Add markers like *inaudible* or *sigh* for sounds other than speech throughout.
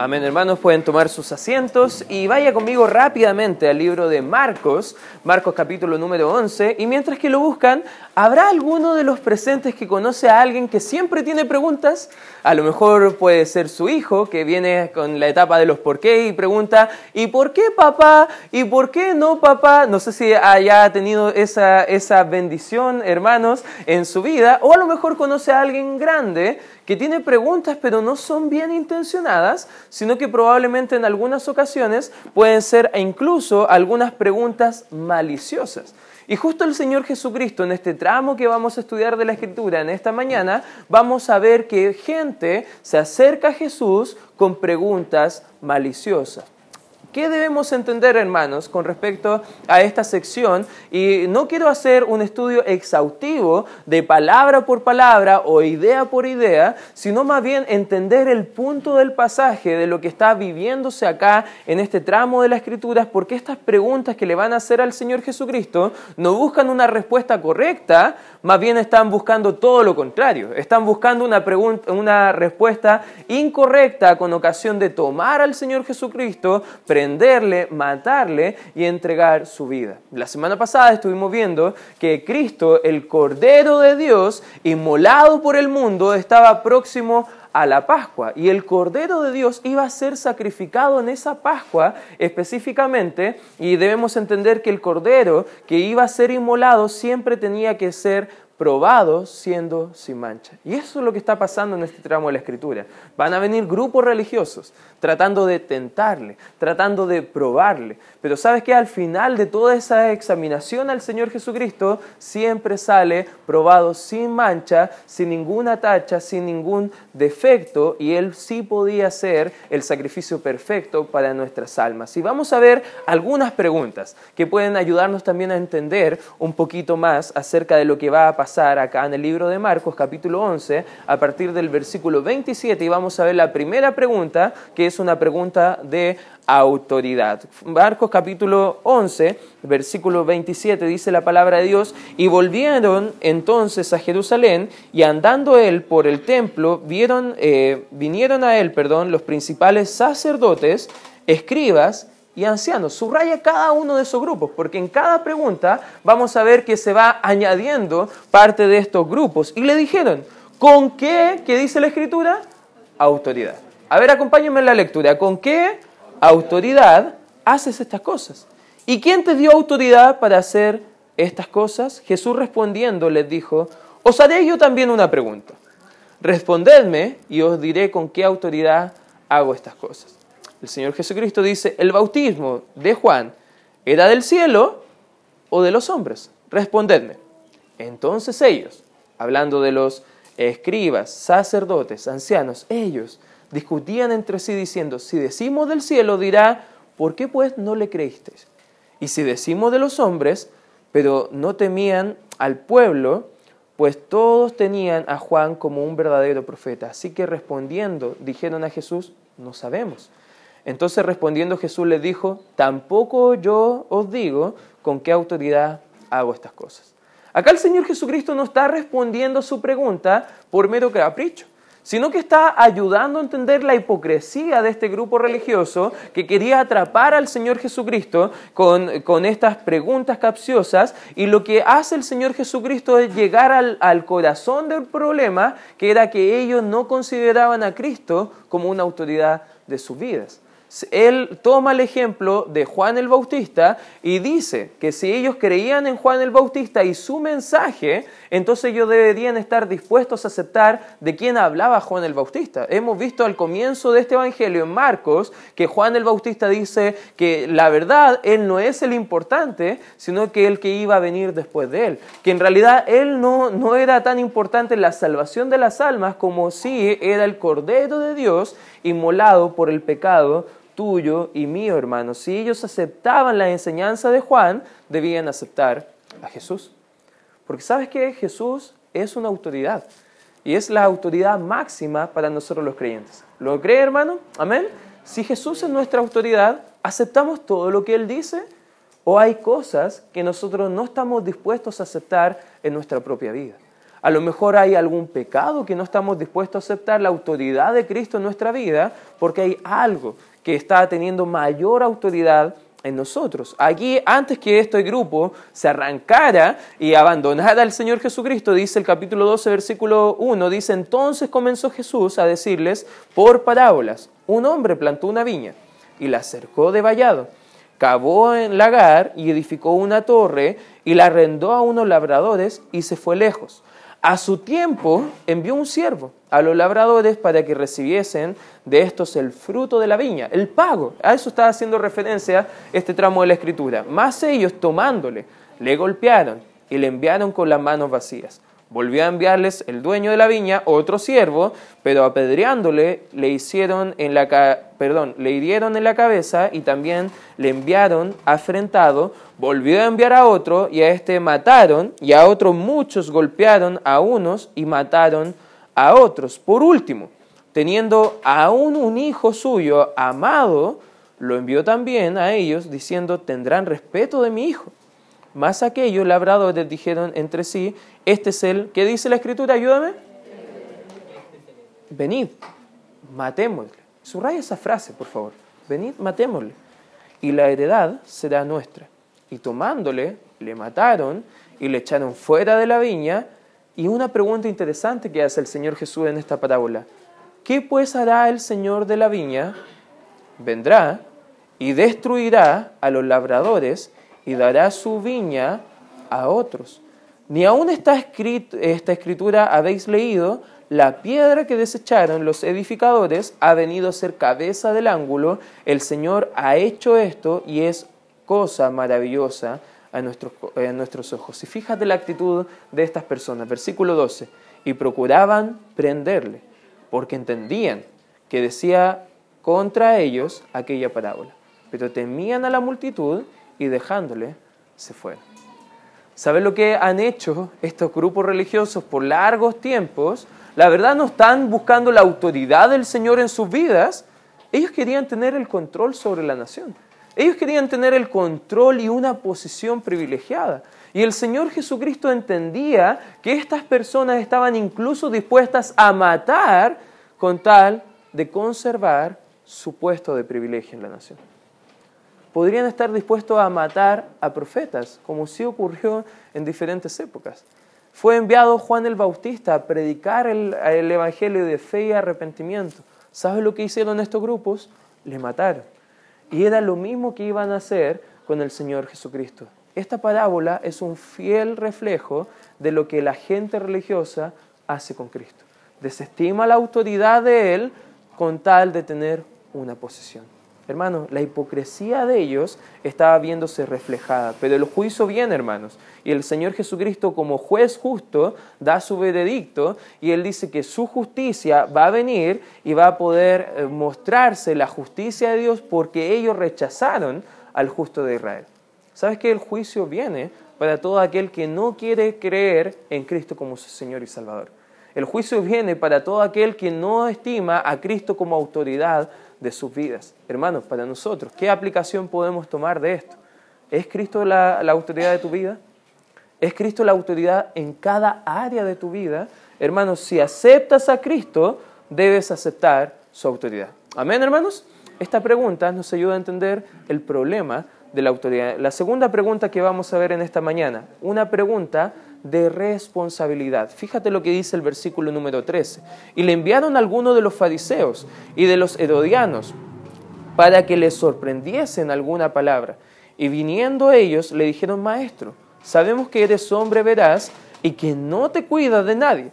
Amén, hermanos, pueden tomar sus asientos y vaya conmigo rápidamente al libro de Marcos, Marcos capítulo número 11, y mientras que lo buscan, ¿habrá alguno de los presentes que conoce a alguien que siempre tiene preguntas? A lo mejor puede ser su hijo, que viene con la etapa de los por qué y pregunta, ¿y por qué papá? ¿Y por qué no papá? No sé si haya tenido esa, esa bendición, hermanos, en su vida, o a lo mejor conoce a alguien grande que tiene preguntas pero no son bien intencionadas, sino que probablemente en algunas ocasiones pueden ser incluso algunas preguntas maliciosas. Y justo el Señor Jesucristo, en este tramo que vamos a estudiar de la Escritura en esta mañana, vamos a ver que gente se acerca a Jesús con preguntas maliciosas. ¿Qué debemos entender, hermanos, con respecto a esta sección? Y no quiero hacer un estudio exhaustivo de palabra por palabra o idea por idea, sino más bien entender el punto del pasaje de lo que está viviéndose acá en este tramo de la Escritura, porque estas preguntas que le van a hacer al Señor Jesucristo no buscan una respuesta correcta, más bien están buscando todo lo contrario. Están buscando una, pregunta, una respuesta incorrecta con ocasión de tomar al Señor Jesucristo, matarle y entregar su vida. La semana pasada estuvimos viendo que Cristo, el Cordero de Dios, inmolado por el mundo, estaba próximo a la Pascua y el Cordero de Dios iba a ser sacrificado en esa Pascua específicamente y debemos entender que el Cordero que iba a ser inmolado siempre tenía que ser probado siendo sin mancha. Y eso es lo que está pasando en este tramo de la Escritura. Van a venir grupos religiosos tratando de tentarle, tratando de probarle. Pero sabes que al final de toda esa examinación al Señor Jesucristo siempre sale probado sin mancha, sin ninguna tacha, sin ningún defecto y Él sí podía ser el sacrificio perfecto para nuestras almas. Y vamos a ver algunas preguntas que pueden ayudarnos también a entender un poquito más acerca de lo que va a pasar acá en el libro de Marcos capítulo 11 a partir del versículo 27 y vamos a ver la primera pregunta que es una pregunta de autoridad. Marcos capítulo 11 versículo 27 dice la palabra de Dios y volvieron entonces a Jerusalén y andando él por el templo vieron, eh, vinieron a él perdón, los principales sacerdotes, escribas y ancianos. Subraya cada uno de esos grupos, porque en cada pregunta vamos a ver que se va añadiendo parte de estos grupos. Y le dijeron, ¿con qué, qué dice la escritura? Autoridad. A ver, acompáñenme en la lectura. ¿Con qué autoridad haces estas cosas? ¿Y quién te dio autoridad para hacer estas cosas? Jesús respondiendo les dijo, os haré yo también una pregunta. Respondedme y os diré con qué autoridad hago estas cosas. El Señor Jesucristo dice, el bautismo de Juan era del cielo o de los hombres. Respondedme. Entonces ellos, hablando de los escribas, sacerdotes, ancianos, ellos discutían entre sí diciendo, si decimos del cielo dirá, ¿por qué pues no le creísteis? Y si decimos de los hombres, pero no temían al pueblo, pues todos tenían a Juan como un verdadero profeta. Así que respondiendo, dijeron a Jesús, no sabemos. Entonces respondiendo Jesús les dijo, tampoco yo os digo con qué autoridad hago estas cosas. Acá el Señor Jesucristo no está respondiendo su pregunta por mero capricho, sino que está ayudando a entender la hipocresía de este grupo religioso que quería atrapar al Señor Jesucristo con, con estas preguntas capciosas y lo que hace el Señor Jesucristo es llegar al, al corazón del problema, que era que ellos no consideraban a Cristo como una autoridad de sus vidas él toma el ejemplo de Juan el Bautista y dice que si ellos creían en Juan el Bautista y su mensaje, entonces ellos deberían estar dispuestos a aceptar de quién hablaba Juan el Bautista. Hemos visto al comienzo de este Evangelio en Marcos que Juan el Bautista dice que la verdad, él no es el importante, sino que el que iba a venir después de él. Que en realidad él no, no era tan importante la salvación de las almas como si era el Cordero de Dios inmolado por el pecado tuyo y mío, hermano. Si ellos aceptaban la enseñanza de Juan, debían aceptar a Jesús. Porque sabes que Jesús es una autoridad y es la autoridad máxima para nosotros los creyentes. ¿Lo cree, hermano? Amén. Si Jesús es nuestra autoridad, ¿aceptamos todo lo que Él dice? ¿O hay cosas que nosotros no estamos dispuestos a aceptar en nuestra propia vida? A lo mejor hay algún pecado que no estamos dispuestos a aceptar la autoridad de Cristo en nuestra vida porque hay algo que está teniendo mayor autoridad en nosotros. Aquí, antes que este grupo se arrancara y abandonara al Señor Jesucristo, dice el capítulo 12, versículo 1, dice, entonces comenzó Jesús a decirles por parábolas, un hombre plantó una viña y la cercó de vallado, cavó en lagar y edificó una torre y la arrendó a unos labradores y se fue lejos. A su tiempo envió un siervo a los labradores para que recibiesen de estos el fruto de la viña, el pago. A eso está haciendo referencia este tramo de la escritura. Más ellos tomándole, le golpearon y le enviaron con las manos vacías. Volvió a enviarles el dueño de la viña, otro siervo, pero apedreándole le hicieron en la perdón, le hirieron en la cabeza y también le enviaron afrentado, volvió a enviar a otro y a este mataron y a otros muchos golpearon a unos y mataron a otros. Por último, teniendo aún un hijo suyo amado, lo envió también a ellos diciendo, tendrán respeto de mi hijo. Más aquellos labradores dijeron entre sí, este es el, ¿qué dice la escritura? Ayúdame. Venid, matémosle. Subraya esa frase, por favor. Venid, matémosle. Y la heredad será nuestra. Y tomándole, le mataron y le echaron fuera de la viña. Y una pregunta interesante que hace el Señor Jesús en esta parábola. ¿Qué pues hará el Señor de la viña? Vendrá y destruirá a los labradores y dará su viña a otros. Ni aún esta, esta escritura habéis leído, la piedra que desecharon los edificadores ha venido a ser cabeza del ángulo, el Señor ha hecho esto y es cosa maravillosa a nuestros, a nuestros ojos. Y fíjate la actitud de estas personas, versículo 12, y procuraban prenderle, porque entendían que decía contra ellos aquella parábola, pero temían a la multitud y dejándole, se fueron. ¿Saben lo que han hecho estos grupos religiosos por largos tiempos? La verdad no están buscando la autoridad del Señor en sus vidas. Ellos querían tener el control sobre la nación. Ellos querían tener el control y una posición privilegiada. Y el Señor Jesucristo entendía que estas personas estaban incluso dispuestas a matar con tal de conservar su puesto de privilegio en la nación podrían estar dispuestos a matar a profetas, como sí ocurrió en diferentes épocas. Fue enviado Juan el Bautista a predicar el, Evangelio de fe y arrepentimiento. ¿Sabes lo que hicieron estos grupos? Le mataron. Y era lo mismo que iban a hacer con el Señor Jesucristo. Esta parábola es un fiel reflejo de lo que la gente religiosa hace con Cristo. Desestima la autoridad de Él con tal de tener una posición. Hermanos, la hipocresía de ellos estaba viéndose reflejada, pero el juicio viene, hermanos. Y el Señor Jesucristo como juez justo da su veredicto y Él dice que su justicia va a venir y va a poder eh, mostrarse la justicia de Dios porque ellos rechazaron al justo de Israel. ¿Sabes que el juicio viene para todo aquel que no quiere creer en Cristo como su Señor y Salvador? El juicio viene para todo aquel que no estima a Cristo como autoridad de sus vidas. Hermanos, para nosotros, ¿qué aplicación podemos tomar de esto? ¿Es Cristo la, autoridad de tu vida? ¿Es Cristo la autoridad en cada área de tu vida? Hermanos, si aceptas a Cristo, debes aceptar su autoridad. Amén, hermanos. Esta pregunta nos ayuda a entender el problema de la autoridad. La segunda pregunta que vamos a ver en esta mañana, una pregunta de responsabilidad. Fíjate lo que dice el versículo número 13. Y le enviaron a algunos de los fariseos y de los herodianos para que les sorprendiesen alguna palabra. Y viniendo ellos le dijeron, maestro, sabemos que eres hombre veraz y que no te cuidas de nadie,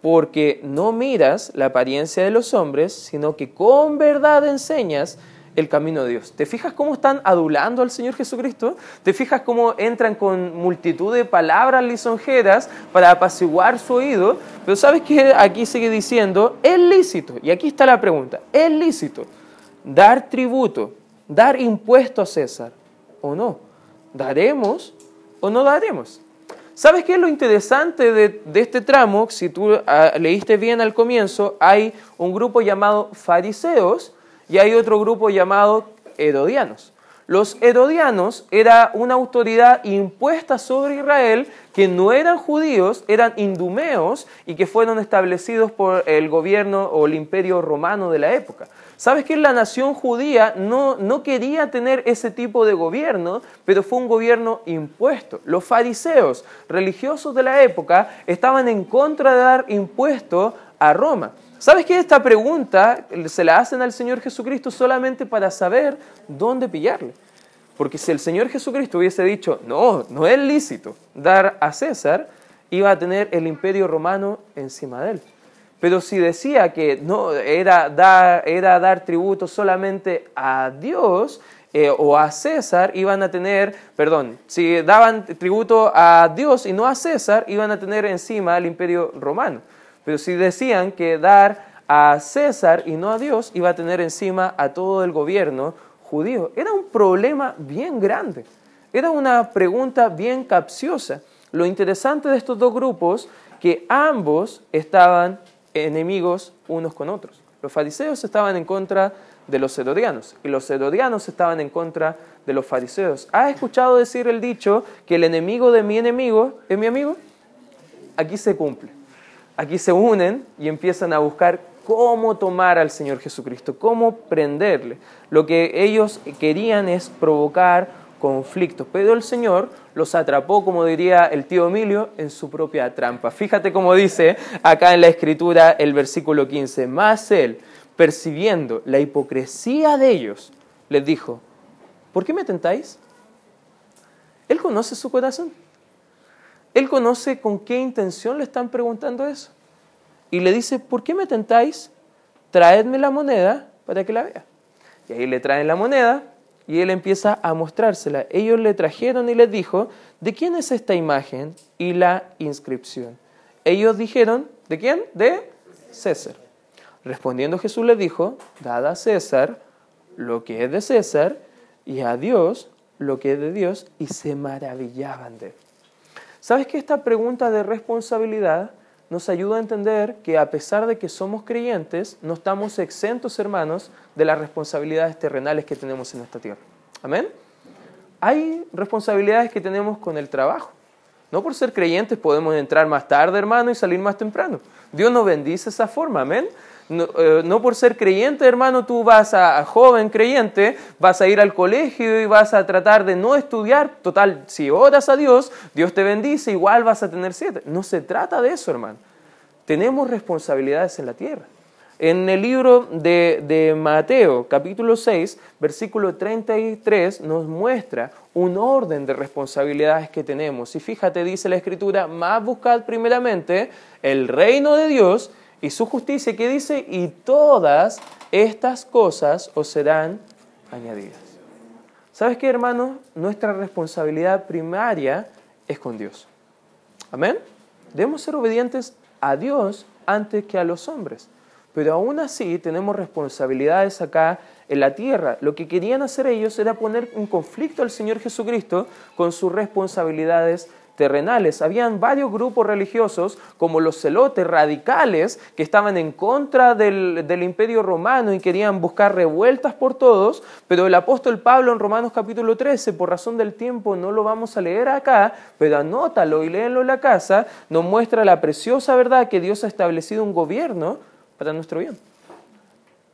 porque no miras la apariencia de los hombres, sino que con verdad enseñas el camino de Dios. ¿Te fijas cómo están adulando al Señor Jesucristo? ¿Te fijas cómo entran con multitud de palabras lisonjeras para apaciguar su oído? Pero sabes que aquí sigue diciendo, es lícito, y aquí está la pregunta, es lícito dar tributo, dar impuesto a César o no. ¿Daremos o no daremos? ¿Sabes qué es lo interesante de, este tramo? Si tú ah, leíste bien al comienzo, hay un grupo llamado fariseos y hay otro grupo llamado herodianos. Los herodianos era una autoridad impuesta sobre Israel que no eran judíos, eran indumeos y que fueron establecidos por el gobierno o el imperio romano de la época. ¿Sabes que la nación judía no, no quería tener ese tipo de gobierno, pero fue un gobierno impuesto? Los fariseos religiosos de la época estaban en contra de dar impuesto a Roma. ¿Sabes que esta pregunta se la hacen al Señor Jesucristo solamente para saber dónde pillarle? Porque si el Señor Jesucristo hubiese dicho, no, no es lícito dar a César, iba a tener el imperio romano encima de él. Pero si decía que no era dar, era tributo solamente a Dios eh, o a César, iban a tener, perdón, si daban tributo a Dios y no a César, iban a tener encima el imperio romano. Pero si decían que dar a César y no a Dios, iba a tener encima a todo el gobierno judío. Era un problema bien grande. Era una pregunta bien capciosa. Lo interesante de estos dos grupos, que ambos estaban enemigos unos con otros. Los fariseos estaban en contra de los herodianos y los herodianos estaban en contra de los fariseos. ¿Has escuchado decir el dicho que el enemigo de mi enemigo es mi amigo? Aquí se cumple. Aquí se unen y empiezan a buscar cómo tomar al Señor Jesucristo, cómo prenderle. Lo que ellos querían es provocar conflictos, pero el Señor los atrapó, como diría el tío Emilio, en su propia trampa. Fíjate cómo dice acá en la escritura el versículo 15, más él, percibiendo la hipocresía de ellos, les dijo, ¿por qué me tentáis? Él conoce su corazón. Él conoce con qué intención le están preguntando eso. Y le dice, ¿por qué me tentáis? Traedme la moneda para que la vea. Y ahí le traen la moneda, y él empieza a mostrársela. Ellos le trajeron y les dijo, ¿de quién es esta imagen y la inscripción? Ellos dijeron, ¿de quién? De César. Respondiendo Jesús les dijo, dad a César lo que es de César y a Dios lo que es de Dios, y se maravillaban de él. ¿Sabes que esta pregunta de responsabilidad nos ayuda a entender que a pesar de que somos creyentes, no estamos exentos, hermanos, de las responsabilidades terrenales que tenemos en esta tierra. Amén. Hay responsabilidades que tenemos con el trabajo. No por ser creyentes podemos entrar más tarde, hermano, y salir más temprano. Dios nos bendice esa forma, amén. No, eh, por ser creyente, hermano, tú vas a, a, joven creyente, vas a ir al colegio y vas a tratar de no estudiar. Total, si oras a Dios, Dios te bendice, igual vas a tener siete. No se trata de eso, hermano. Tenemos responsabilidades en la tierra. En el libro de, de, Mateo, capítulo 6, versículo 33, nos muestra un orden de responsabilidades que tenemos. Y fíjate, dice la Escritura, más buscad primeramente el reino de Dios y su justicia, que dice, y todas estas cosas os serán añadidas. ¿Sabes qué, hermano? Nuestra responsabilidad primaria es con Dios. Amén. Debemos ser obedientes a Dios antes que a los hombres. Pero aún así tenemos responsabilidades acá en la tierra. Lo que querían hacer ellos era poner en conflicto al Señor Jesucristo con sus responsabilidades terrenales. Habían varios grupos religiosos, como los celotes radicales, que estaban en contra del, del, imperio romano y querían buscar revueltas por todos, pero el apóstol Pablo en Romanos capítulo 13, por razón del tiempo no lo vamos a leer acá, pero anótalo y léelo en la casa, nos muestra la preciosa verdad que Dios ha establecido un gobierno para nuestro bien.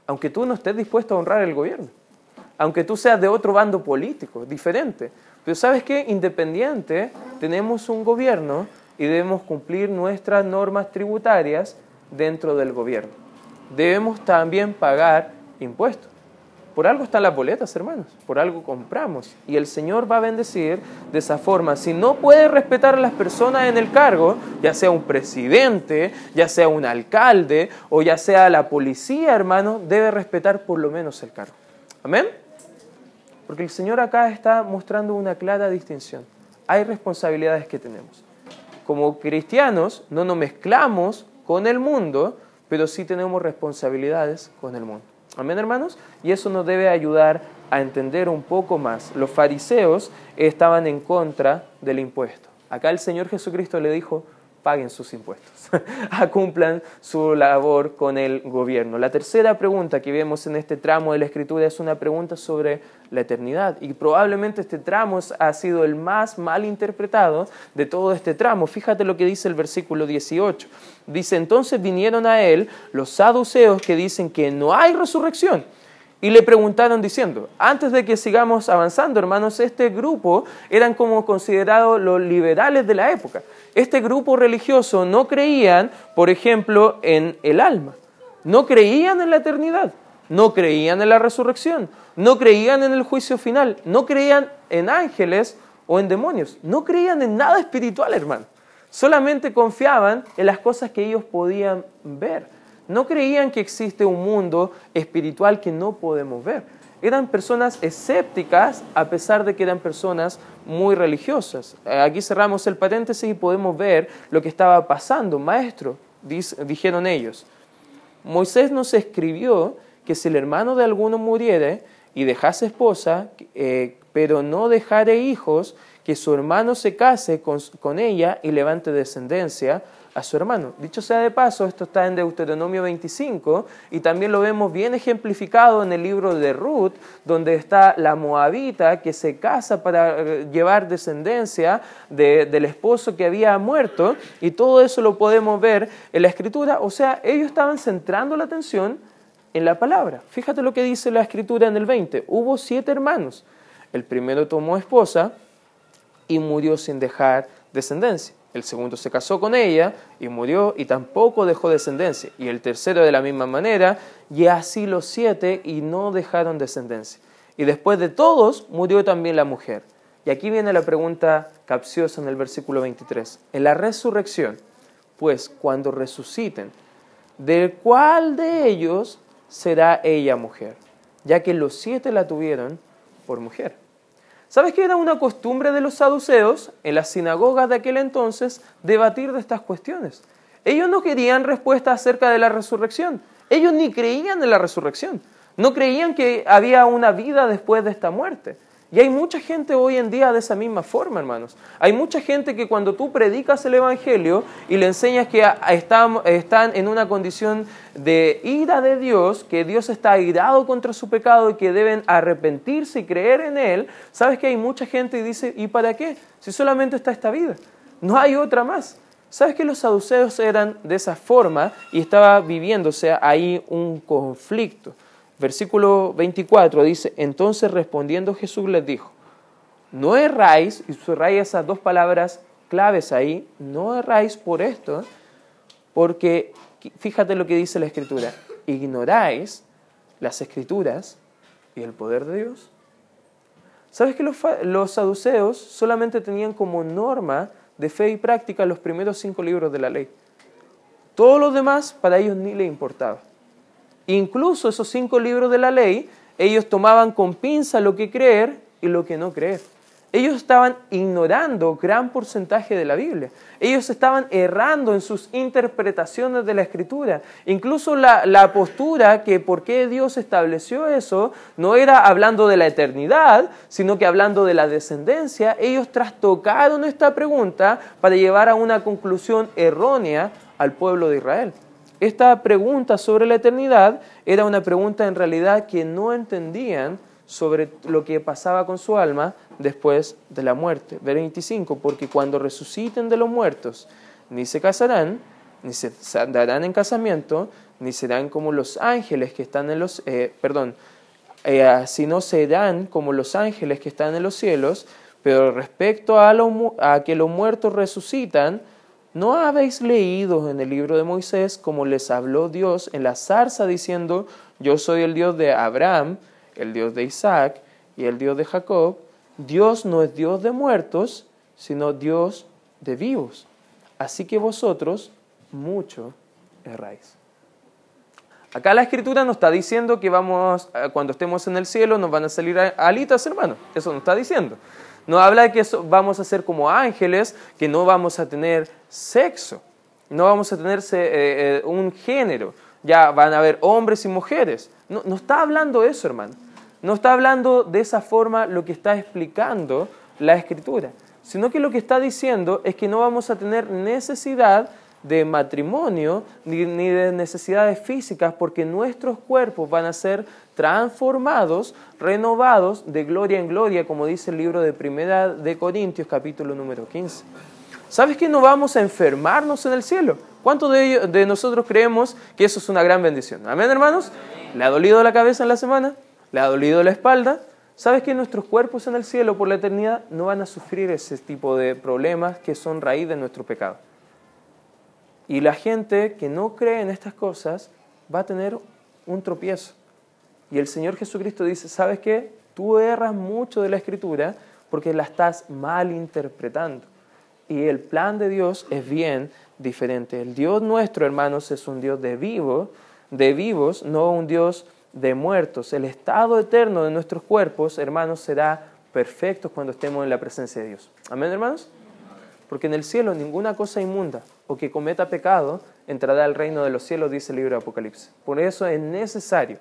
Aunque tú no estés dispuesto a honrar el gobierno, aunque tú seas de otro bando político, diferente. Pero sabes qué, independiente, tenemos un gobierno y debemos cumplir nuestras normas tributarias dentro del gobierno. Debemos también pagar impuestos. Por algo están las boletas, hermanos, por algo compramos. Y el Señor va a bendecir de esa forma. Si no puede respetar a las personas en el cargo, ya sea un presidente, ya sea un alcalde o ya sea la policía, hermano, debe respetar por lo menos el cargo. Amén. Porque el Señor acá está mostrando una clara distinción. Hay responsabilidades que tenemos. Como cristianos no nos mezclamos con el mundo, pero sí tenemos responsabilidades con el mundo. Amén, hermanos. Y eso nos debe ayudar a entender un poco más. Los fariseos estaban en contra del impuesto. Acá el Señor Jesucristo le dijo, paguen sus impuestos, *laughs* cumplan su labor con el gobierno. La tercera pregunta que vemos en este tramo de la escritura es una pregunta sobre la eternidad y probablemente este tramo ha sido el más mal interpretado de todo este tramo. Fíjate lo que dice el versículo 18. Dice, entonces vinieron a él los saduceos que dicen que no hay resurrección y le preguntaron diciendo, antes de que sigamos avanzando, hermanos, este grupo eran como considerados los liberales de la época. Este grupo religioso no creían, por ejemplo, en el alma, no creían en la eternidad, no creían en la resurrección, no creían en el juicio final, no creían en ángeles o en demonios, no creían en nada espiritual, hermano. Solamente confiaban en las cosas que ellos podían ver. No creían que existe un mundo espiritual que no podemos ver. Eran personas escépticas a pesar de que eran personas muy religiosas. Eh, aquí cerramos el paréntesis y podemos ver lo que estaba pasando. Maestro, dijeron ellos, Moisés nos escribió que si el hermano de alguno muriere y dejase esposa, eh, pero no dejare hijos, que su hermano se case con ella y levante descendencia, a su hermano. Dicho sea de paso, esto está en Deuteronomio 25 y también lo vemos bien ejemplificado en el libro de Ruth, donde está la moabita que se casa para eh, llevar descendencia del esposo que había muerto y todo eso lo podemos ver en la escritura. O sea, ellos estaban centrando la atención en la palabra. Fíjate lo que dice la escritura en el 20. Hubo siete hermanos. El primero tomó esposa y murió sin dejar descendencia. El segundo se casó con ella y murió y tampoco dejó descendencia. Y el tercero de la misma manera, y así los siete y no dejaron descendencia. Y después de todos murió también la mujer. Y aquí viene la pregunta capciosa en el versículo 23. En la resurrección, pues cuando resuciten, ¿de cuál de ellos será ella mujer? Ya que los siete la tuvieron por mujer. ¿Sabes que era una costumbre de los saduceos en las sinagogas de aquel entonces debatir de estas cuestiones? Ellos no querían respuesta acerca de la resurrección. Ellos ni creían en la resurrección. No creían que había una vida después de esta muerte. Y hay mucha gente hoy en día de esa misma forma, hermanos. Hay mucha gente que cuando tú predicas el Evangelio y le enseñas que están, en una condición de ira de Dios, que Dios está irado contra su pecado y que deben arrepentirse y creer en Él, sabes que hay mucha gente y dice, ¿y para qué? Si solamente está esta vida, no hay otra más. ¿Sabes que los saduceos eran de esa forma y estaba viviéndose ahí un conflicto? Versículo 24 dice, entonces respondiendo Jesús les dijo, no erráis, y subraya esas dos palabras claves ahí, no erráis por esto, porque fíjate lo que dice la Escritura, ignoráis las Escrituras y el poder de Dios. ¿Sabes que los, los saduceos solamente tenían como norma de fe y práctica los primeros cinco libros de la ley? Todo lo demás para ellos ni le importaba. Incluso esos cinco libros de la ley, ellos tomaban con pinza lo que creer y lo que no creer. Ellos estaban ignorando gran porcentaje de la Biblia. Ellos estaban errando en sus interpretaciones de la Escritura. Incluso la, la, postura que por qué Dios estableció eso no era hablando de la eternidad, sino que hablando de la descendencia. Ellos trastocaron esta pregunta para llevar a una conclusión errónea al pueblo de Israel. Esta pregunta sobre la eternidad era una pregunta en realidad que no entendían sobre lo que pasaba con su alma después de la muerte. Ver 25, porque cuando resuciten de los muertos, ni se casarán, ni se darán en casamiento, ni serán como los ángeles que están en los, eh, perdón, eh, sino serán como los ángeles que están en los cielos, pero respecto a, a que los muertos resucitan, ¿No habéis leído en el libro de Moisés como les habló Dios en la zarza diciendo, yo soy el Dios de Abraham, el Dios de Isaac y el Dios de Jacob? Dios no es Dios de muertos, sino Dios de vivos. Así que vosotros mucho erráis. Acá la escritura nos está diciendo que vamos, eh, cuando estemos en el cielo, nos van a salir alitas, hermano. Eso nos está diciendo. No habla de que vamos a ser como ángeles, que no vamos a tener sexo, no vamos a tener eh, eh, un género, ya van a haber hombres y mujeres. No, no está hablando eso, hermano. No está hablando de esa forma lo que está explicando la escritura. sino que lo que está diciendo es que no vamos a tener necesidad de matrimonio ni, de necesidades físicas porque nuestros cuerpos van a ser transformados, renovados de gloria en gloria, como dice el libro de Primera de Corintios capítulo número 15. ¿Sabes que no vamos a enfermarnos en el cielo? ¿Cuántos de, de nosotros creemos que eso es una gran bendición? Amén, hermanos. ¿Le ha dolido la cabeza en la semana? ¿Le ha dolido la espalda? ¿Sabes que nuestros cuerpos en el cielo por la eternidad no van a sufrir ese tipo de problemas que son raíz de nuestro pecado? Y la gente que no cree en estas cosas va a tener un tropiezo. Y el Señor Jesucristo dice, ¿sabes qué? Tú erras mucho de la escritura porque la estás mal interpretando. Y el plan de Dios es bien diferente. El Dios nuestro, hermanos, es un Dios de vivo, de vivos, no un Dios de muertos. El estado eterno de nuestros cuerpos, hermanos, será perfecto cuando estemos en la presencia de Dios. Amén, hermanos. Porque en el cielo ninguna cosa inmunda o que cometa pecado entrará al reino de los cielos, dice el libro de Apocalipsis. Por eso es necesario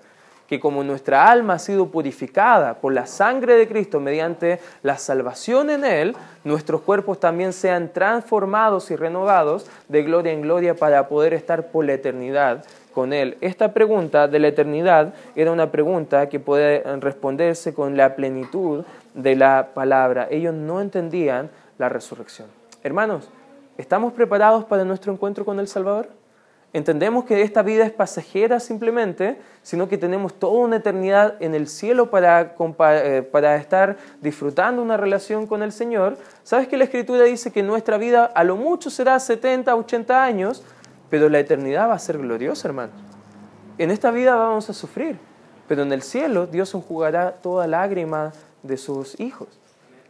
que como nuestra alma ha sido purificada por la sangre de Cristo mediante la salvación en Él, nuestros cuerpos también sean transformados y renovados de gloria en gloria para poder estar por la eternidad con Él. Esta pregunta de la eternidad era una pregunta que puede responderse con la plenitud de la palabra. Ellos no entendían la resurrección. Hermanos, ¿estamos preparados para nuestro encuentro con el Salvador? Entendemos que esta vida es pasajera simplemente, sino que tenemos toda una eternidad en el cielo para, eh, para, estar disfrutando una relación con el Señor. ¿Sabes que la Escritura dice que nuestra vida a lo mucho será 70, 80 años, pero la eternidad va a ser gloriosa, hermano? En esta vida vamos a sufrir, pero en el cielo Dios enjugará toda lágrima de sus hijos.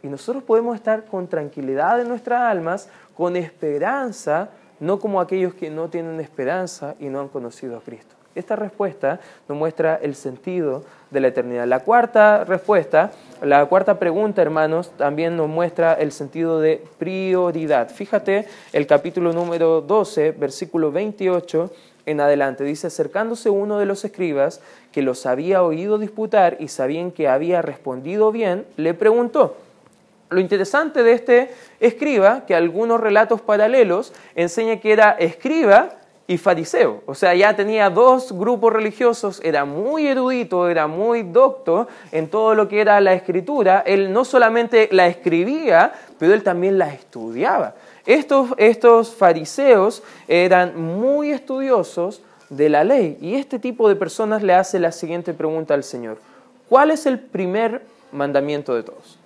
Y nosotros podemos estar con tranquilidad en nuestras almas, con esperanza, no como aquellos que no tienen esperanza y no han conocido a Cristo. Esta respuesta nos muestra el sentido de la eternidad. La cuarta respuesta, la cuarta pregunta, hermanos, también nos muestra el sentido de prioridad. Fíjate el capítulo número 12, versículo 28 en adelante. Dice, acercándose uno de los escribas que los había oído disputar y sabían que había respondido bien, le preguntó, lo interesante de este escriba, que algunos relatos paralelos enseña que era escriba y fariseo. O sea, ya tenía dos grupos religiosos, era muy erudito, era muy docto en todo lo que era la escritura. Él no solamente la escribía, pero él también la estudiaba. Estos, estos fariseos eran muy estudiosos de la ley y este tipo de personas le hace la siguiente pregunta al Señor. ¿Cuál es el primer mandamiento de todos?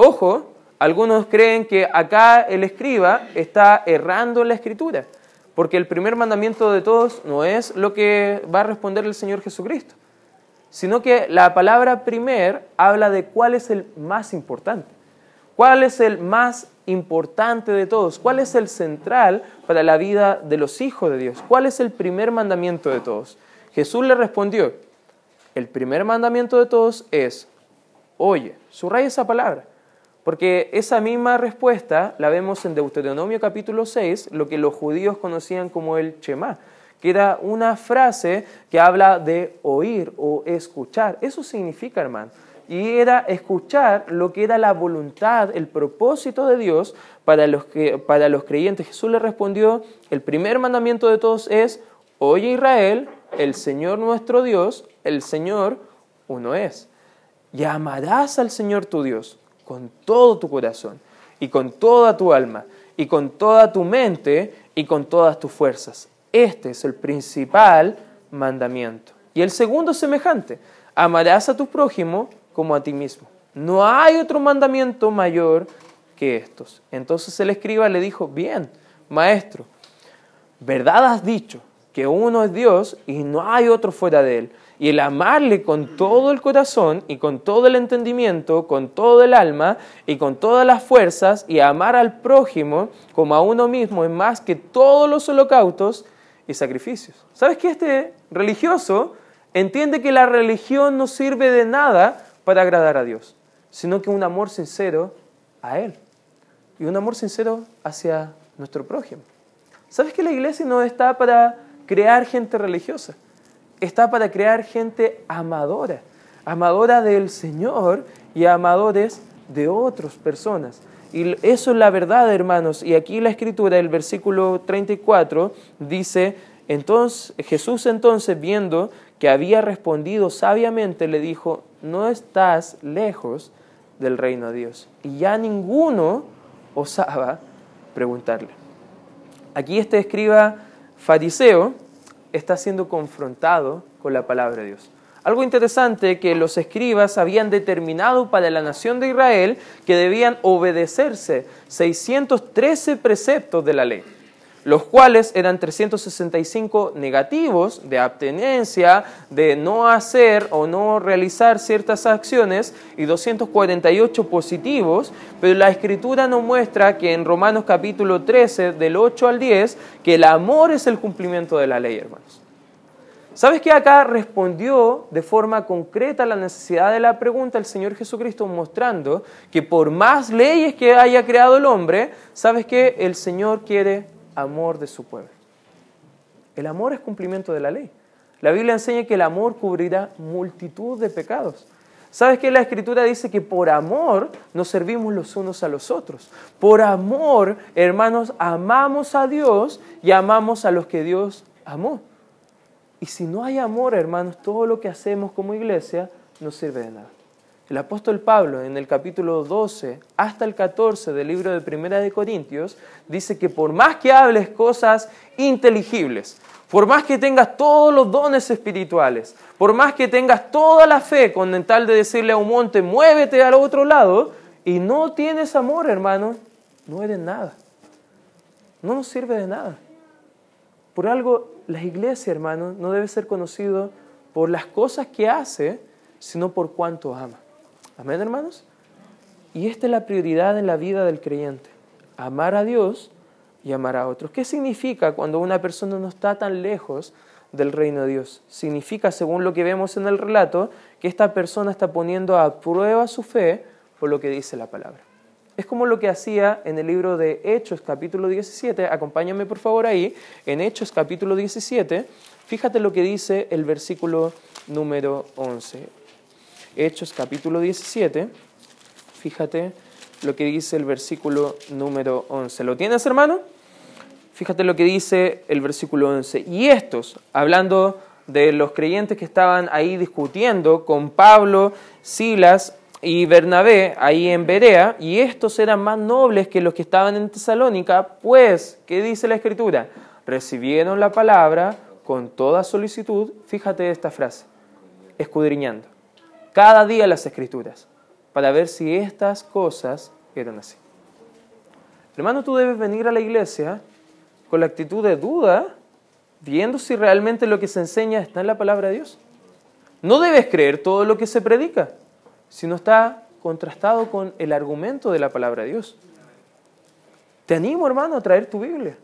Ojo, algunos creen que acá el escriba está errando en la escritura, porque el primer mandamiento de todos no es lo que va a responder el Señor Jesucristo, sino que la palabra primer habla de cuál es el más importante, cuál es el más importante de todos, cuál es el central para la vida de los hijos de Dios, cuál es el primer mandamiento de todos. Jesús le respondió, el primer mandamiento de todos es, oye, subraya esa palabra porque esa misma respuesta la vemos en Deuteronomio capítulo 6, lo que los judíos conocían como el Shema, que era una frase que habla de oír o escuchar. Eso significa, hermano. Y era escuchar lo que era la voluntad, el propósito de Dios para los, que, para los creyentes. Jesús le respondió, el primer mandamiento de todos es, oye Israel, el Señor nuestro Dios, el Señor uno es. Y amarás al Señor tu Dios con todo tu corazón y con toda tu alma y con toda tu mente y con todas tus fuerzas. Este es el principal mandamiento. Y el segundo semejante, amarás a tu prójimo como a ti mismo. No hay otro mandamiento mayor que estos. Entonces el escriba le dijo, bien, maestro, verdad has dicho que uno es Dios y no hay otro fuera de él y el amarle con todo el corazón y con todo el entendimiento, con todo el alma y con todas las fuerzas y amar al prójimo como a uno mismo es más que todos los holocaustos y sacrificios. ¿Sabes que este religioso entiende que la religión no sirve de nada para agradar a Dios, sino que un amor sincero a Él y un amor sincero hacia nuestro prójimo? ¿Sabes que la iglesia no está para crear gente religiosa? Está para crear gente amadora, amadora del Señor y amadores de otras personas. Y eso es la verdad, hermanos. Y aquí la escritura, el versículo 34, dice, entonces Jesús entonces viendo que había respondido sabiamente, le dijo, no estás lejos del reino de Dios. Y ya ninguno osaba preguntarle. Aquí este escriba fariseo está siendo confrontado con la palabra de Dios. Algo interesante que los escribas habían determinado para la nación de Israel que debían obedecerse 613 preceptos de la ley los cuales eran 365 negativos de abstenencia, de no hacer o no realizar ciertas acciones y 248 positivos, pero la escritura nos muestra que en Romanos capítulo 13, del 8 al 10, que el amor es el cumplimiento de la ley, hermanos. ¿Sabes que acá respondió de forma concreta la necesidad de la pregunta el Señor Jesucristo mostrando que por más leyes que haya creado el hombre, ¿sabes que el Señor quiere amor de su pueblo. El amor es cumplimiento de la ley. La Biblia enseña que el amor cubrirá multitud de pecados. ¿Sabes que la Escritura dice que por amor nos servimos los unos a los otros? Por amor, hermanos, amamos a Dios y amamos a los que Dios amó. Y si no hay amor, hermanos, todo lo que hacemos como iglesia no sirve de nada. El apóstol Pablo en el capítulo 12 hasta el 14 del libro de Primera de Corintios dice que por más que hables cosas inteligibles, por más que tengas todos los dones espirituales, por más que tengas toda la fe con tal de decirle a un monte, muévete al otro lado, y no tienes amor, hermano, no eres nada. No nos sirve de nada. Por algo, la iglesia, hermano, no debe ser conocido por las cosas que hace, sino por cuánto ama. Amén, hermanos. Y esta es la prioridad en la vida del creyente. Amar a Dios y amar a otros. ¿Qué significa cuando una persona no está tan lejos del reino de Dios? Significa, según lo que vemos en el relato, que esta persona está poniendo a prueba su fe por lo que dice la palabra. Es como lo que hacía en el libro de Hechos capítulo 17. Acompáñame por favor ahí. En Hechos capítulo 17, fíjate lo que dice el versículo número 11. Hechos capítulo 17, fíjate lo que dice el versículo número 11. ¿Lo tienes, hermano? Fíjate lo que dice el versículo 11. Y estos, hablando de los creyentes que estaban ahí discutiendo con Pablo, Silas y Bernabé ahí en Berea, y estos eran más nobles que los que estaban en Tesalónica, pues, ¿qué dice la Escritura? Recibieron la palabra con toda solicitud, fíjate esta frase, escudriñando cada día las escrituras para ver si estas cosas eran así. Hermano, tú debes venir a la iglesia con la actitud de duda, viendo si realmente lo que se enseña está en la palabra de Dios. No debes creer todo lo que se predica, si no está contrastado con el argumento de la palabra de Dios. Te animo, hermano, a traer tu Biblia.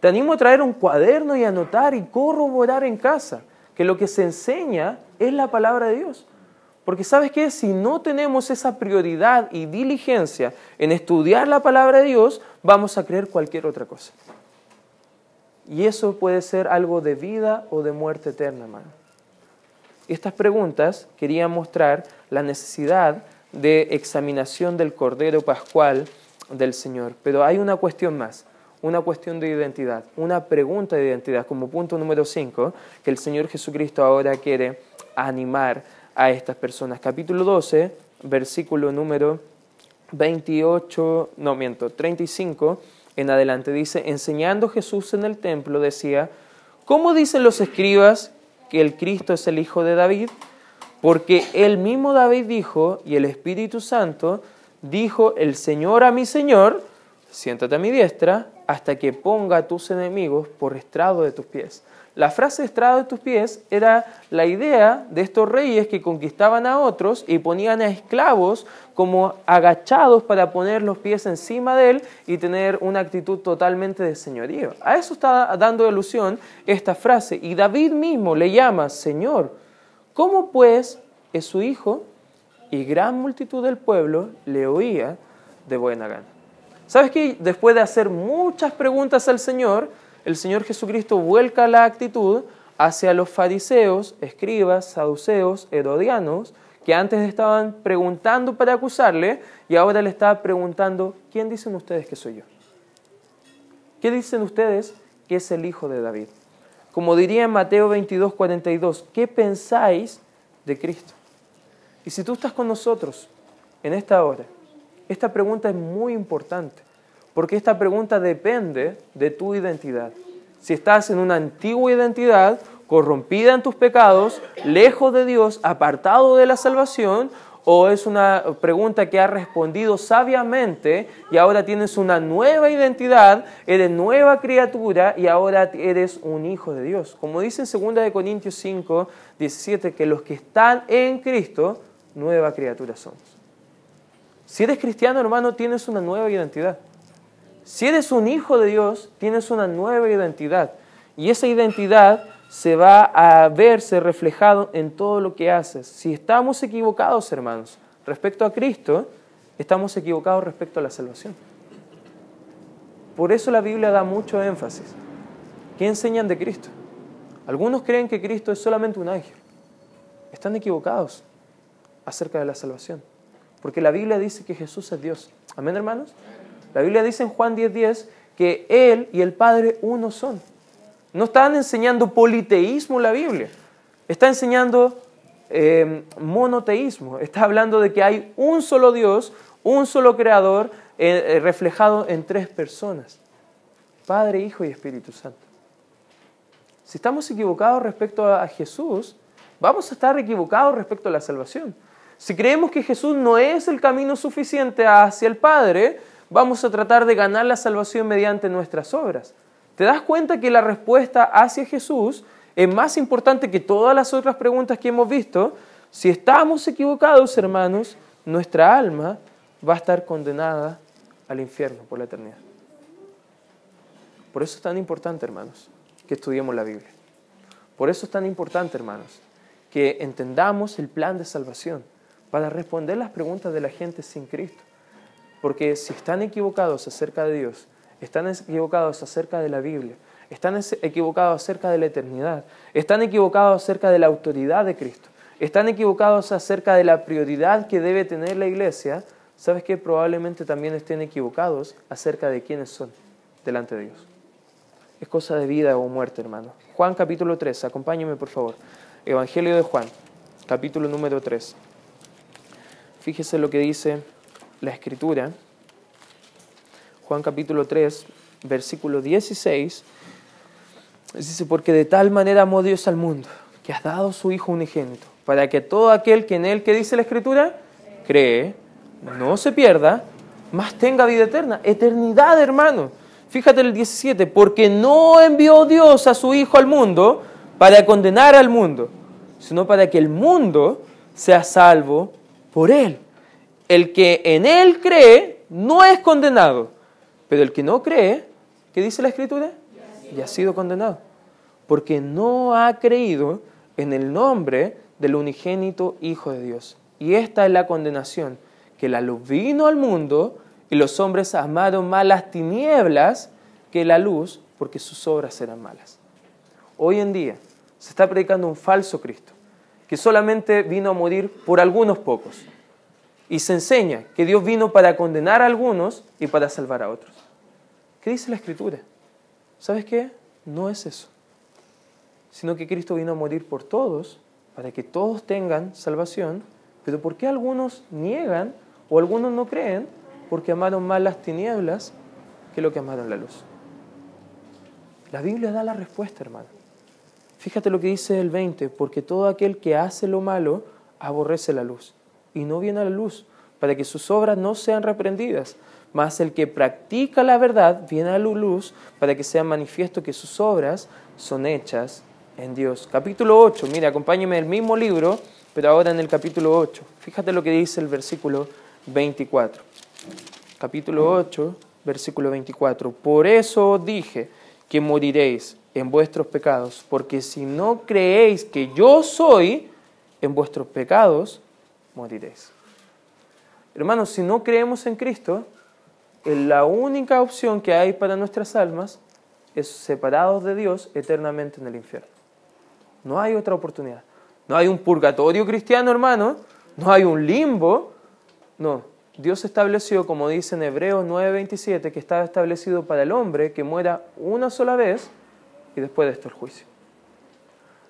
Te animo a traer un cuaderno y anotar y corroborar en casa que lo que se enseña es la palabra de Dios. Porque sabes que si no tenemos esa prioridad y diligencia en estudiar la palabra de Dios, vamos a creer cualquier otra cosa. Y eso puede ser algo de vida o de muerte eterna, hermano. Estas preguntas querían mostrar la necesidad de examinación del Cordero Pascual del Señor. Pero hay una cuestión más, una cuestión de identidad, una pregunta de identidad como punto número 5 que el Señor Jesucristo ahora quiere animar a estas personas. Capítulo 12, versículo número 28, no miento, 35 en adelante dice, enseñando Jesús en el templo decía, ¿cómo dicen los escribas que el Cristo es el Hijo de David? Porque el mismo David dijo, y el Espíritu Santo dijo, el Señor a mi Señor, siéntate a mi diestra, hasta que ponga a tus enemigos por estrado de tus pies. La frase estrado de tus pies era la idea de estos reyes que conquistaban a otros y ponían a esclavos como agachados para poner los pies encima de él y tener una actitud totalmente de señorío. A eso está dando alusión esta frase. Y David mismo le llama Señor. ¿Cómo pues es su hijo? Y gran multitud del pueblo le oía de buena gana. ¿Sabes que después de hacer muchas preguntas al Señor, el Señor Jesucristo vuelca la actitud hacia los fariseos, escribas, saduceos, herodianos, que antes estaban preguntando para acusarle y ahora le está preguntando, ¿quién dicen ustedes que soy yo? ¿Qué dicen ustedes que es el hijo de David? Como diría en Mateo 22, 42, ¿qué pensáis de Cristo? Y si tú estás con nosotros en esta hora, esta pregunta es muy importante, porque esta pregunta depende de tu identidad. Si estás en una antigua identidad, corrompida en tus pecados, lejos de Dios, apartado de la salvación, o es una pregunta que has respondido sabiamente y ahora tienes una nueva identidad, eres nueva criatura y ahora eres un hijo de Dios. Como dice en 2 Corintios 5, 17, que los que están en Cristo, nueva criatura somos. Si eres cristiano, hermano, tienes una nueva identidad. Si eres un hijo de Dios, tienes una nueva identidad. Y esa identidad se va a verse reflejado en todo lo que haces. Si estamos equivocados, hermanos, respecto a Cristo, estamos equivocados respecto a la salvación. Por eso la Biblia da mucho énfasis. ¿Qué enseñan de Cristo? Algunos creen que Cristo es solamente un ángel. Están equivocados acerca de la salvación. Porque la Biblia dice que Jesús es Dios. Amén, hermanos. La Biblia dice en Juan 10:10 10, que Él y el Padre uno son. No están enseñando politeísmo la Biblia, está enseñando em, monoteísmo, está hablando de que hay un solo Dios, un solo creador eh, eh, reflejado en tres personas, Padre, Hijo y Espíritu Santo. Si estamos equivocados respecto a Jesús, vamos a estar equivocados respecto a la salvación. Si creemos que Jesús no es el camino suficiente hacia el Padre, vamos a tratar de ganar la salvación mediante nuestras obras. ¿Te das cuenta que la respuesta hacia Jesús es más importante que todas las otras preguntas que hemos visto? Si estamos equivocados, hermanos, nuestra alma va a estar condenada al infierno por la eternidad. Por eso es tan importante, hermanos, que estudiemos la Biblia. Por eso es tan importante, hermanos, que entendamos el plan de salvación para responder las preguntas de la gente sin Cristo. Porque si están equivocados acerca de Dios, están equivocados acerca de la Biblia, están equivocados acerca de la eternidad, están equivocados acerca de la autoridad de Cristo, están equivocados acerca de la prioridad que debe tener la iglesia, ¿sabes qué? Probablemente también estén equivocados acerca de quiénes son delante de Dios. Es cosa de vida o muerte, hermano. Juan capítulo 3, acompáñeme por favor. Evangelio de Juan, capítulo número 3. Fíjese lo que dice la escritura. Juan capítulo 3, versículo 16, dice, porque de tal manera amó Dios al mundo, que has dado su Hijo unigénito, para que todo aquel que en él, que dice la Escritura, cree, no se pierda, mas tenga vida eterna. Eternidad, hermano. Fíjate el 17, porque no envió Dios a su Hijo al mundo para condenar al mundo, sino para que el mundo sea salvo por él. El que en él cree no es condenado, pero el que no cree, ¿qué dice la Escritura? Ya ha sido condenado. Porque no ha creído en el nombre del unigénito Hijo de Dios. Y esta es la condenación, que la luz vino al mundo y los hombres amaron más las tinieblas que la luz porque sus obras eran malas. Hoy en día se está predicando un falso Cristo, que solamente vino a morir por algunos pocos. Y se enseña que Dios vino para condenar a algunos y para salvar a otros. ¿Qué dice la Escritura? ¿Sabes qué? No es eso. Sino que Cristo vino a morir por todos, para que todos tengan salvación. Pero ¿por qué algunos niegan o algunos no creen? Porque amaron más las tinieblas que lo que amaron la luz. La Biblia da la respuesta, hermano. Fíjate lo que dice el 20, porque todo aquel que hace lo malo aborrece la luz y no viene a la luz, para que sus obras no sean reprendidas. Mas el que practica la verdad viene a la luz para que sea manifiesto que sus obras son hechas en Dios. Capítulo 8, mira, acompáñeme el mismo libro, pero ahora en el capítulo 8. Fíjate lo que dice el versículo 24. Capítulo 8, versículo 24. Por eso dije que moriréis en vuestros pecados, porque si no creéis que yo soy, en vuestros pecados moriréis. Hermanos, si no creemos en Cristo, la única opción que hay para nuestras almas es separados de Dios eternamente en el infierno. No hay otra oportunidad. No hay un purgatorio cristiano, hermano. no hay un limbo. No, Dios estableció, como dice en Hebreos 9:27, que estaba establecido para el hombre que muera una sola vez y después de esto el juicio.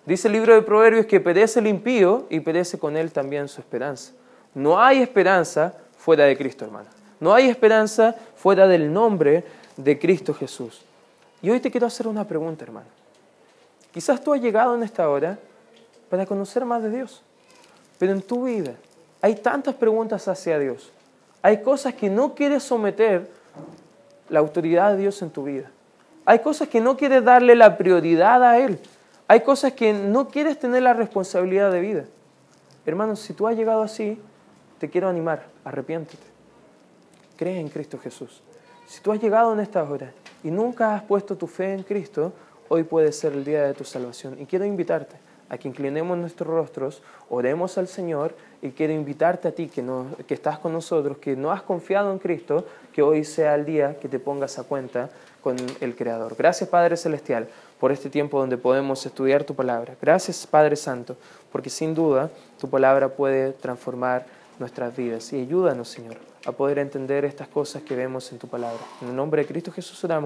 Dice el libro de Proverbios que perece el impío y perece con él también su esperanza. No hay esperanza fuera de Cristo, hermano. No hay esperanza fuera del nombre de Cristo Jesús. Y hoy te quiero hacer una pregunta, hermano. Quizás tú has llegado en esta hora para conocer más de Dios, pero en tu vida hay tantas preguntas hacia Dios. Hay cosas que no quieres someter la autoridad de Dios en tu vida. Hay cosas que no quieres darle la prioridad a Él. Hay cosas que no quieres tener la responsabilidad de vida. Hermanos, si tú has llegado así, te quiero animar, arrepiéntete. Cree en Cristo Jesús. Si tú has llegado en esta hora y nunca has puesto tu fe en Cristo, hoy puede ser el día de tu salvación. Y quiero invitarte a que inclinemos nuestros rostros, oremos al Señor y quiero invitarte a ti que, no, que estás con nosotros, que no has confiado en Cristo, que hoy sea el día que te pongas a cuenta con el Creador. Gracias Padre Celestial por este tiempo donde podemos estudiar tu palabra. Gracias Padre Santo, porque sin duda tu palabra puede transformar nuestras vidas. Y ayúdanos, Señor, a poder entender estas cosas que vemos en tu palabra. En el nombre de Cristo Jesús oramos.